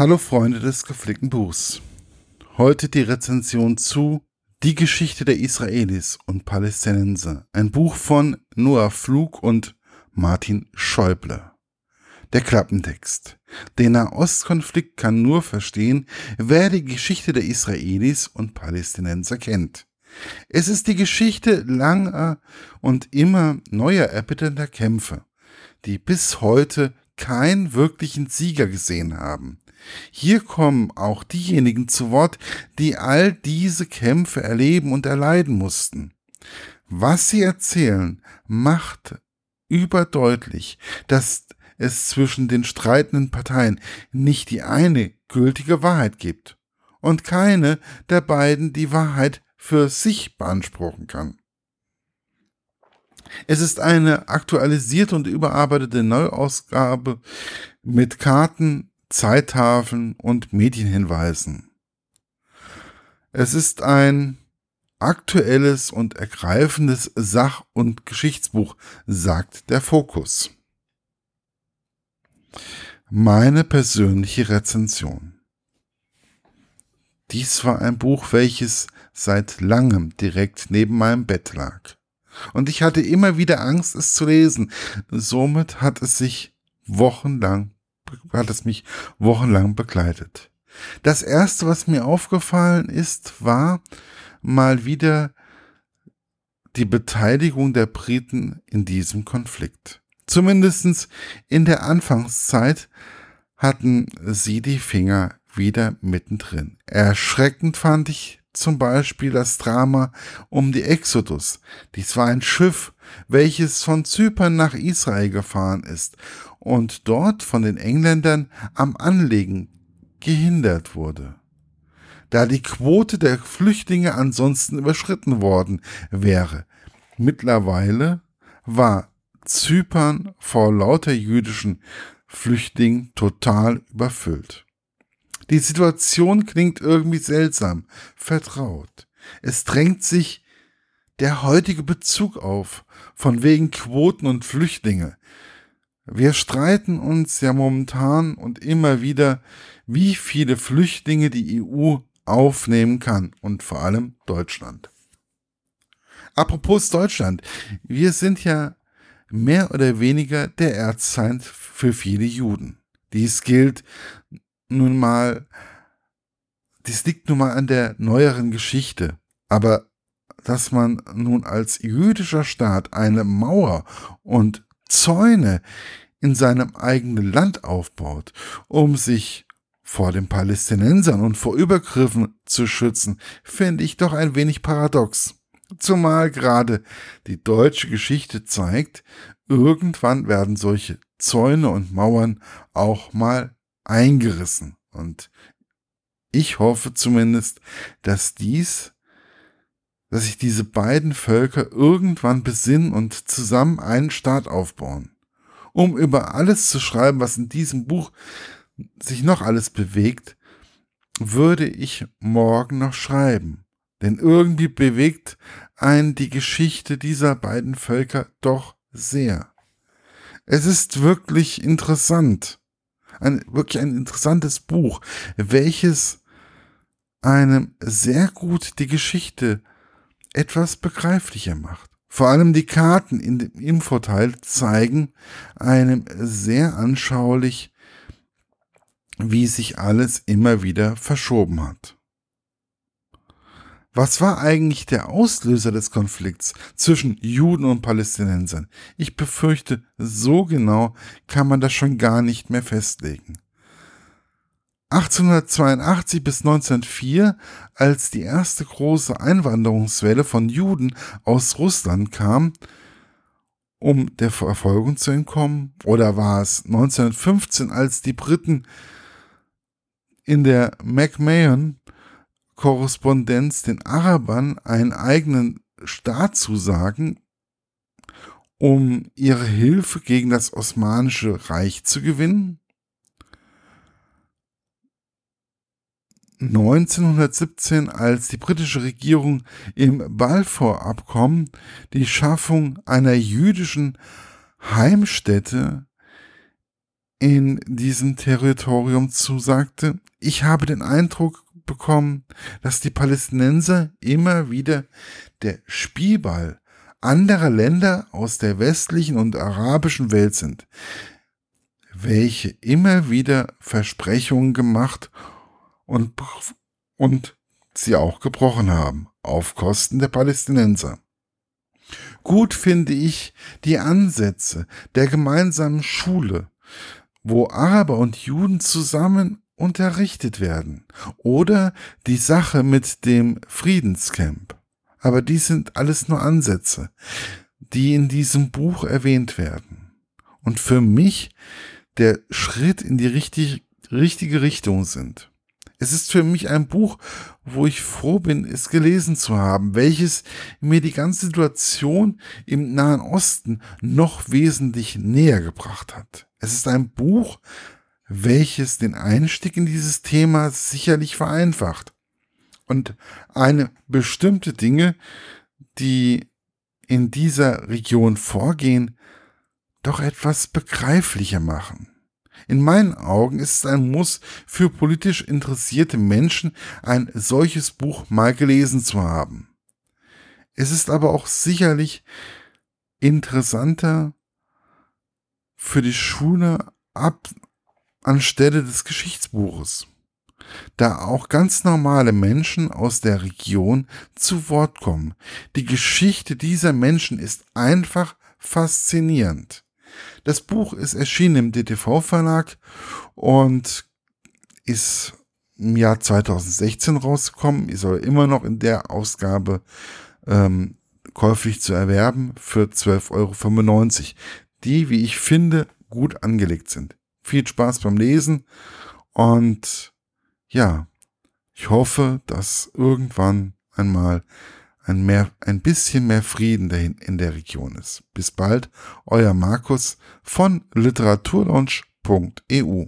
Hallo Freunde des gepflegten Buchs. Heute die Rezension zu Die Geschichte der Israelis und Palästinenser. Ein Buch von Noah Flug und Martin Schäuble. Der Klappentext. Den Nahostkonflikt kann nur verstehen, wer die Geschichte der Israelis und Palästinenser kennt. Es ist die Geschichte langer und immer neuer erbitternder Kämpfe, die bis heute keinen wirklichen Sieger gesehen haben. Hier kommen auch diejenigen zu Wort, die all diese Kämpfe erleben und erleiden mussten. Was sie erzählen, macht überdeutlich, dass es zwischen den streitenden Parteien nicht die eine gültige Wahrheit gibt und keine der beiden die Wahrheit für sich beanspruchen kann. Es ist eine aktualisierte und überarbeitete Neuausgabe mit Karten, Zeittafeln und Medienhinweisen. Es ist ein aktuelles und ergreifendes Sach- und Geschichtsbuch, sagt der Fokus. Meine persönliche Rezension. Dies war ein Buch, welches seit langem direkt neben meinem Bett lag. Und ich hatte immer wieder Angst, es zu lesen. Somit hat es sich wochenlang hat es mich wochenlang begleitet. Das erste, was mir aufgefallen ist, war mal wieder die Beteiligung der Briten in diesem Konflikt. Zumindestens in der Anfangszeit hatten sie die Finger wieder mittendrin. Erschreckend fand ich zum Beispiel das Drama um die Exodus. Dies war ein Schiff, welches von Zypern nach Israel gefahren ist und dort von den Engländern am Anlegen gehindert wurde. Da die Quote der Flüchtlinge ansonsten überschritten worden wäre. Mittlerweile war Zypern vor lauter jüdischen Flüchtlingen total überfüllt. Die Situation klingt irgendwie seltsam, vertraut. Es drängt sich der heutige Bezug auf, von wegen Quoten und Flüchtlinge. Wir streiten uns ja momentan und immer wieder, wie viele Flüchtlinge die EU aufnehmen kann und vor allem Deutschland. Apropos Deutschland, wir sind ja mehr oder weniger der Erzfeind für viele Juden. Dies gilt nun mal, dies liegt nun mal an der neueren Geschichte. Aber dass man nun als jüdischer Staat eine Mauer und Zäune in seinem eigenen Land aufbaut, um sich vor den Palästinensern und vor Übergriffen zu schützen, finde ich doch ein wenig paradox. Zumal gerade die deutsche Geschichte zeigt, irgendwann werden solche Zäune und Mauern auch mal eingerissen. Und ich hoffe zumindest, dass dies dass sich diese beiden Völker irgendwann besinnen und zusammen einen Staat aufbauen. Um über alles zu schreiben, was in diesem Buch sich noch alles bewegt, würde ich morgen noch schreiben. Denn irgendwie bewegt einen die Geschichte dieser beiden Völker doch sehr. Es ist wirklich interessant. Ein, wirklich ein interessantes Buch, welches einem sehr gut die Geschichte etwas begreiflicher macht. Vor allem die Karten in dem Infoteil zeigen einem sehr anschaulich, wie sich alles immer wieder verschoben hat. Was war eigentlich der Auslöser des Konflikts zwischen Juden und Palästinensern? Ich befürchte, so genau kann man das schon gar nicht mehr festlegen. 1882 bis 1904, als die erste große Einwanderungswelle von Juden aus Russland kam, um der Verfolgung zu entkommen? Oder war es 1915, als die Briten in der McMahon-Korrespondenz den Arabern einen eigenen Staat zusagen, um ihre Hilfe gegen das Osmanische Reich zu gewinnen? 1917, als die britische Regierung im Balfour-Abkommen die Schaffung einer jüdischen Heimstätte in diesem Territorium zusagte, ich habe den Eindruck bekommen, dass die Palästinenser immer wieder der Spielball anderer Länder aus der westlichen und arabischen Welt sind, welche immer wieder Versprechungen gemacht und, und sie auch gebrochen haben, auf Kosten der Palästinenser. Gut finde ich die Ansätze der gemeinsamen Schule, wo Araber und Juden zusammen unterrichtet werden, oder die Sache mit dem Friedenscamp. Aber dies sind alles nur Ansätze, die in diesem Buch erwähnt werden. Und für mich der Schritt in die richtig, richtige Richtung sind. Es ist für mich ein Buch, wo ich froh bin, es gelesen zu haben, welches mir die ganze Situation im Nahen Osten noch wesentlich näher gebracht hat. Es ist ein Buch, welches den Einstieg in dieses Thema sicherlich vereinfacht und eine bestimmte Dinge, die in dieser Region vorgehen, doch etwas begreiflicher machen. In meinen Augen ist es ein Muss für politisch interessierte Menschen, ein solches Buch mal gelesen zu haben. Es ist aber auch sicherlich interessanter für die Schule ab anstelle des Geschichtsbuches, da auch ganz normale Menschen aus der Region zu Wort kommen. Die Geschichte dieser Menschen ist einfach faszinierend. Das Buch ist erschienen im DTV-Verlag und ist im Jahr 2016 rausgekommen. Ist aber immer noch in der Ausgabe ähm, käuflich zu erwerben für 12,95 Euro, die, wie ich finde, gut angelegt sind. Viel Spaß beim Lesen und ja, ich hoffe, dass irgendwann einmal ein, mehr, ein bisschen mehr Frieden dahin in der Region ist. Bis bald, euer Markus von literaturlaunch.eu.